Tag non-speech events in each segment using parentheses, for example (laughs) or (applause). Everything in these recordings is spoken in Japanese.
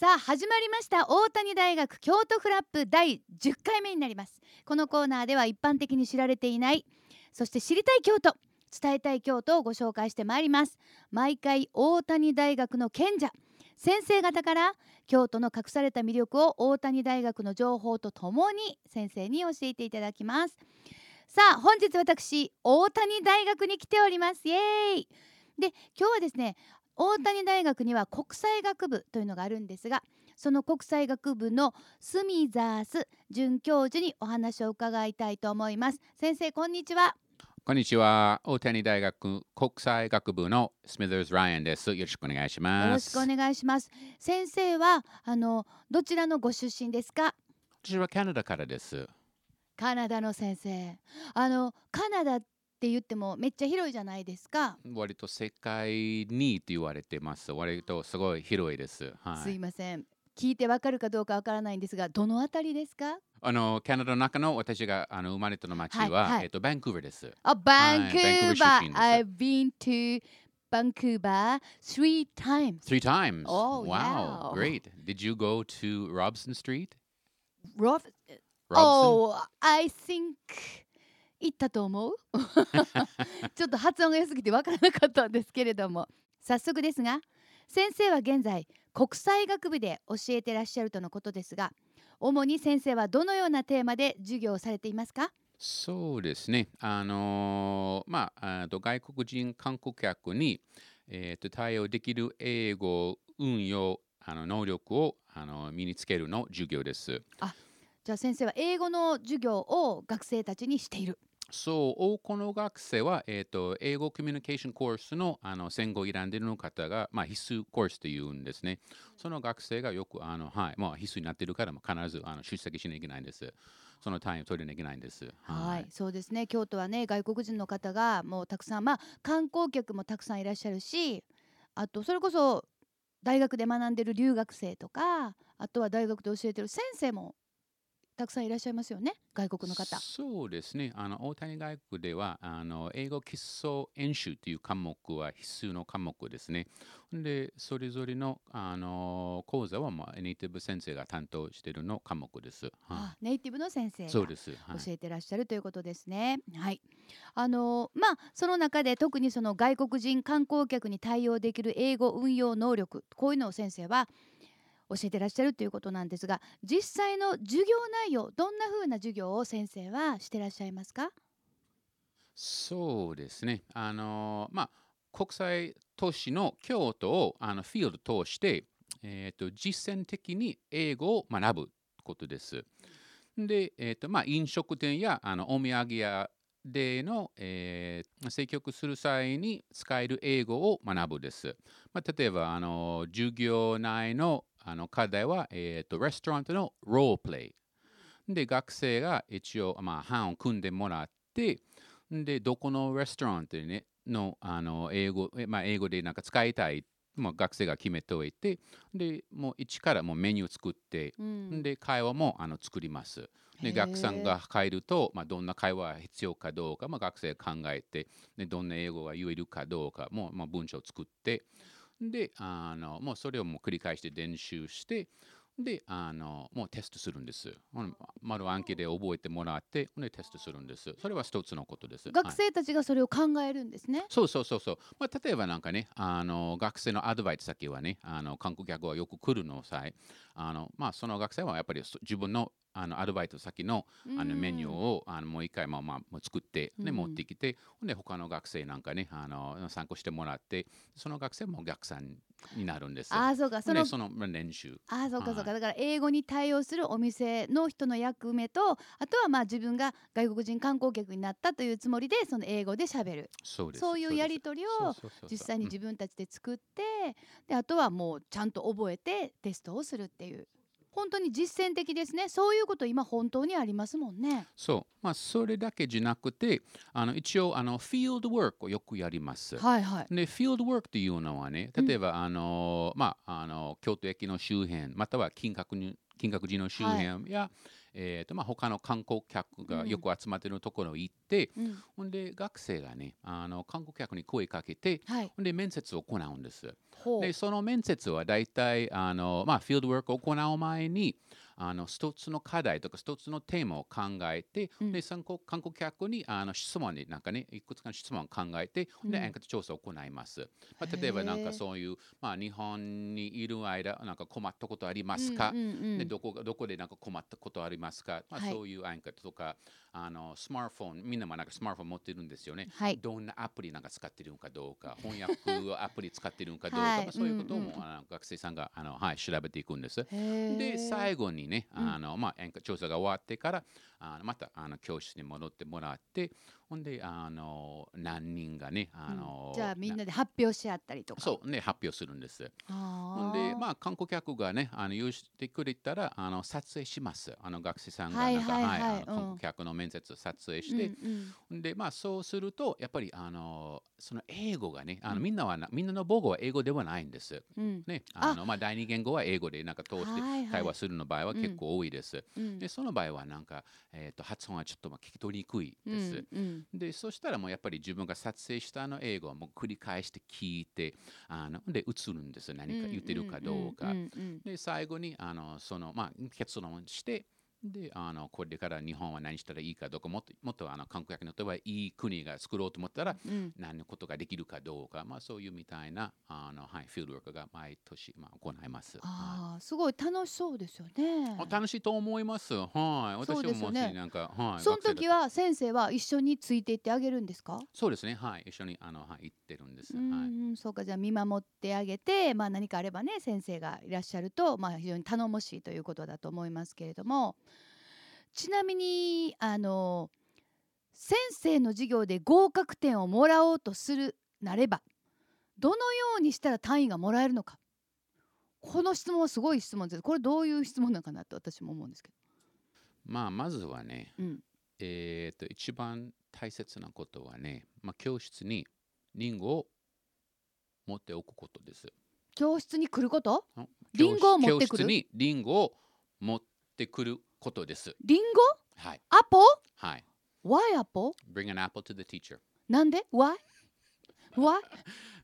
さあ始まりました。大谷大学京都フラップ第10回目になります。このコーナーでは一般的に知られていないそして知りたい京都伝えたい京都をご紹介してまいります。毎回大谷大学の賢者先生方から京都の隠された魅力を大谷大学の情報とともに先生に教えていただきます。さあ本日私大谷大学に来ております。イエーイ。で今日はですね大谷大学には国際学部というのがあるんですがその国際学部のスミザース准教授にお話を伺いたいと思います先生こんにちはこんにちは。大谷大学国際学部のスミザーズ・ライアンです。よろしくお願いします。よろしくお願いします先生はあのどちらのご出身ですか？私はカナダからです。カナダの先生あのカナダって言ってもめっちゃ広いじゃないですか、割と世界にって言われてます。割とすごい広いです。はすいい。ません聞いてわかるかどうかわからないんですがどのあたりですか？あのカナダの中の私があの生まれたの町は、はいはいえっとバンクーバーです。あ、バンクーバー。バンクーバー I've been to Vancouver three times. Three times? Oh, wow. wow. Great. Did you go to Robson Street? Rough. Robson? Oh, I think 行ったと思う？(laughs) ちょっと発音が良すぎてわからなかったんですけれども早速ですが先生は現在国際学部で教えてらっしゃるとのことですが主に先生はどのようなテーマで授業をされていますか？そうですね。あのーまあ、あと外国人観光客に、えー、と対応できる英語運用あの能力をあの身につけるの授業です。じゃあ先生は英語の授業を学生たちにしているそう、多くの学生は、えー、と英語コミュニケーションコースのあの戦後選んでいる方が、まあ、必須コースというんですね。その学生がよく、あのはいまあ、必須になっているから、必ずあの出席しなきゃいけないんです。その単位を取りなきゃいけないんです。はい、そうですね。京都はね、外国人の方がもうたくさん、まあ観光客もたくさんいらっしゃるし、あとそれこそ大学で学んでる留学生とか、あとは大学で教えてる先生もたくさんいらっしゃいますよね、外国の方。そうですね。あの大谷大学ではあの英語基礎演習という科目は必須の科目ですね。で、それぞれのあの講座は、まあ、ネイティブ先生が担当しているの科目です。はあネイティブの先生そうです。はい教えてらっしゃるということですね。はい。あのまあその中で特にその外国人観光客に対応できる英語運用能力こういうのを先生は教えてらっしゃるということなんですが実際の授業内容どんな風な授業を先生はしてらっしゃいますか？そうですね。あのまあ国際都市の京都をあのフィールド通して、えー、と実践的に英語を学ぶことです。で、えーとまあ、飲食店やあのお土産屋での、えー接客する際に使える英語を学ぶです。まあ、例えばあの授業内のあの課題は、えー、とレストラントのロープレイ。で学生が一応、まあ、班を組んでもらってでどこのレストランでねのあの英語、えまあ、英語でなんか使いたい、まあ、学生が決めておいてでもう一からもうメニュー作って、うんで会話もあの作ります。で学さんが帰ると、まあ、どんな会話が必要かどうか、まあ、学生が考えてでどんな英語が言えるかどうかも、まあ、文章を作ってであのもうそれをもう繰り返して練習してであのもうテストするんです。ほんまる暗記で覚えてもらってでテストするんです。それは一つのことです。はい学生たちがそれを考えるんですね。そうそうそうそう。まあ、例えばなんかね、あの学生のアドバイス先はね、あの観光客はよく来るの際、あのまあ、その学生はやっぱりそ自分のあのアドバイス先のあのメニューをあのもう一回まあまあもう作って、ねうん。持ってきて、ほんで他の学生なんかねあの参考してもらって、その学生もお客さんになるんです。ああそうか。そのでそのまあ練習。ああそうかそうか、はだから英語に対応するお店の人の役目とあとはまあ自分が外国人観光客になったというつもりでその英語でしゃべるそうです。そういうやり取りを実際にうん自分たちで作って、であとはもうちゃんと覚えてテストをするっていう。本当に実践的ですね。そういうこと今本当にありますもんね。そう、まあ、それだけじゃなくて、あの一応あの、フィールドワークをよくやります。はいはい。で、フィールドワークというのはね、例えば、あのまあ、あの京都駅の周辺、または近郊に金閣寺の周辺や、えーとまあ、他の観光客がよく集まっているところに行って、うん。ほんで学生がねあの観光客に声かけてはい。ほんで面接を行うんです。でその面接は大体あの、まあ、フィールドワークを行う前にあの一つの課題とか一つのテーマを考えて、うん。で参考観光客にあの質問になんかねいくつかの質問を考えて、うん。でエンケート調査を行います。まあ、例えばなんかそういう、まあ、日本にいる間なんか困ったことありますか、うんうんうんでどこがどこでなんか困ったことありますか、まあ、はい。そういうアンケートとかあのスマートフォンみんなもなんかスマートフォン持ってるんですよね。はい。どんなアプリなんか使ってるのかどうか、(laughs) 翻訳アプリ使ってるのかどうか、はい。まあ、そういうことも、うんうんあの学生さんがあの、はい、調べていくんです。で、最後にね、うん。あのまあ、演歌調査が終わってから、あのまたあの教室に戻ってもらって、ほんで、あの何人がね、あのうん。じゃあみんなで発表し合ったりとか。そうね、発表するんです。ほほんで、まあ、観光客がね、あの用意してくれたら、あの撮影します。あの学生さんがはいなんか、はいはい。あのうん。観光客の面接撮影して、でまあそうするとやっぱりあのその英語がねあのみんなはなみんなの母語は英語ではないんです。うん。うんね、あのまあ第二言語は英語でなんか通して会話するの場合は結構多いです。うん。でその場合はなんか、えー、と発音はちょっとまあ聞き取りにくいです。うんでそしたらもうやっぱり自分が撮影したあの英語をもう繰り返して聞いてあので映るんです何か言ってるかどうか。で最後にあのその、まあ、結論してであのこれから日本は何したらいいかどうかもっともっとあの観光客にとってはいい国が作ろうと思ったらうん何のことができるかどうか、まあ、そういうみたいなあの、はい、フィールドワークが毎年、まあ、行います。はいああすごい楽しそうですよねあ楽しいと思います。はい。私もしなんか、はい。その時は先生は一緒についていってあげるんですか？そうですね。はい。一緒にあの、はい、行ってるんです。うはい。んそうかじゃあ見守ってあげて、まあ、何かあればね先生がいらっしゃると、まあ、非常に頼もしいということだと思いますけれどもちなみにあの先生の授業で合格点をもらおうとするなればどのようにしたら単位がもらえるのか。この質問はすごい質問です。これどういう質問なのかなと私も思うんですけまあ、まずはね、ど、うん、えっ、と、一番大切なことはね、まあ、教室にリンゴを持っておくことです。教室に来ること？あリンゴを持ってくる？教室にリンゴを持ってくることです。リンはい。ゴアポ？はい。Why アポ Bring an apple to the teacher. なんで？Why? Why?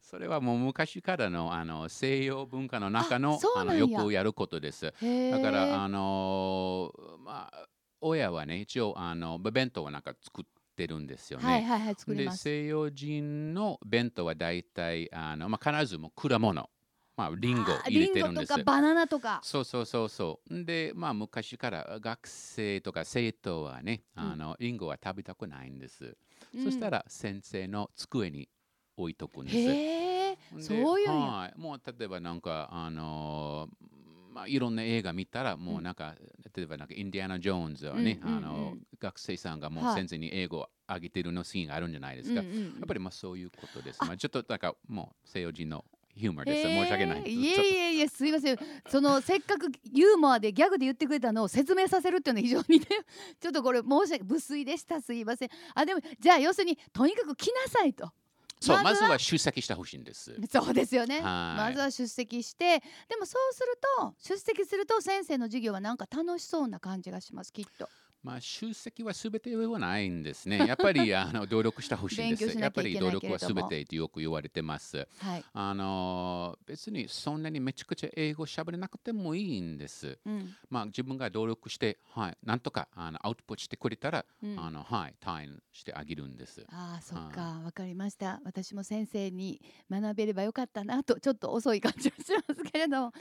それはもう昔からのあの西洋文化の中あのあのよくやることです。へだから、ーあのーまあ、親はね、一応、あの、弁当はなんか作ってるんですよね。はいはいはい作りで、ます。西洋人の弁当は大体、あの、まあ、必ずも果物、まあ、リンゴ入れてるんですと。かバナナとか。そうそうそうそう。で、まあ、昔から学生とか生徒はね、あの、リンゴは食べたくないんです。そしたら、ら、先生の机に置いとくんです。へえ、でそういう。はい、もう例えばなんかあのーまあ、いろんな映画見たらもうなんか、例えばなんかインディアナ・ジョーンズはね、うんうんうんあの学生さんがもうはい先生に英語をあげてるのシーンがあるんじゃないですか、うんうんうんやっぱりまあそういうことです、まあ、ちょっとなんかもう西洋人のヒューモアへです、ー。申し訳ない。いえいえいえすいません。そのせっかくユーモアでギャグで言ってくれたのを説明させるっていうのは非常にね (laughs) ちょっとこれ申し訳無粋でした。すいません。あでもじゃあ要するにとにかく来なさいと。そうままずは出席してほしいんです。そうですよね。はい。まずは出席して。でもそうすると出席すると先生の授業はなんか楽しそうな感じがしますきっとまあ出席はすべてではないんですね。(laughs) やっぱりあの努力してほしいんです。やっぱり努力はすべてってよく言われてます。はい、あの別にそんなにめちゃくちゃ英語喋れなくてもいいんです。うん。まあ自分が努力して、はい、なんとかあのアウトプットしてくれたら、うん。あのはい、単位してあげるんです。ああそっか。わかりました。私も先生に学べればよかったなとちょっと遅い感じはしますけれども。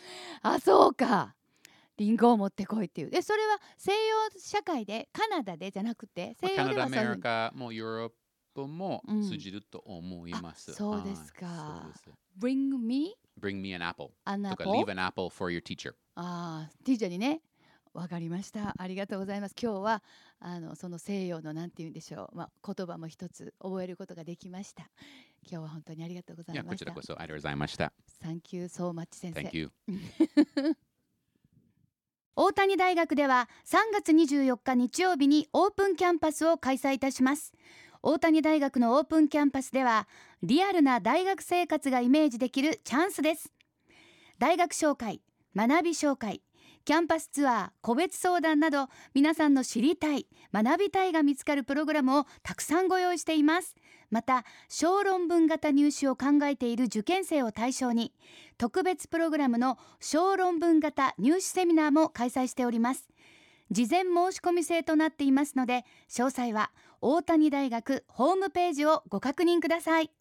あそうかリンゴを持ってこいっていう。でそれは西洋社会でカナダでじゃなくてまあ西洋ではそういうカもヨーロッパもうん通じると思います。あそうですか。です。Bring me Bring me an apple とか Leave an apple for your teacher。ああティーチャーにね。わかりました。ありがとうございます。今日はあのその西洋のなんて言うんでしょう、まあ、言葉も一つ覚えることができました。今日は本当にありがとうございました。こちらこそありがとうございました。Thank you so much 先生。Thank you。(laughs) 大谷大学では3月24日日曜日にオープンキャンパスを開催いたします。大谷大学のオープンキャンパスではリアルな大学生活がイメージできるチャンスです。大学紹介学び紹介キャンパスツアー個別相談など皆さんの知りたい学びたいが見つかるプログラムをたくさんご用意しています。また小論文型入試を考えている受験生を対象に特別プログラムの小論文型入試セミナーも開催しております。事前申し込み制となっていますので詳細は大谷大学ホームページをご確認ください。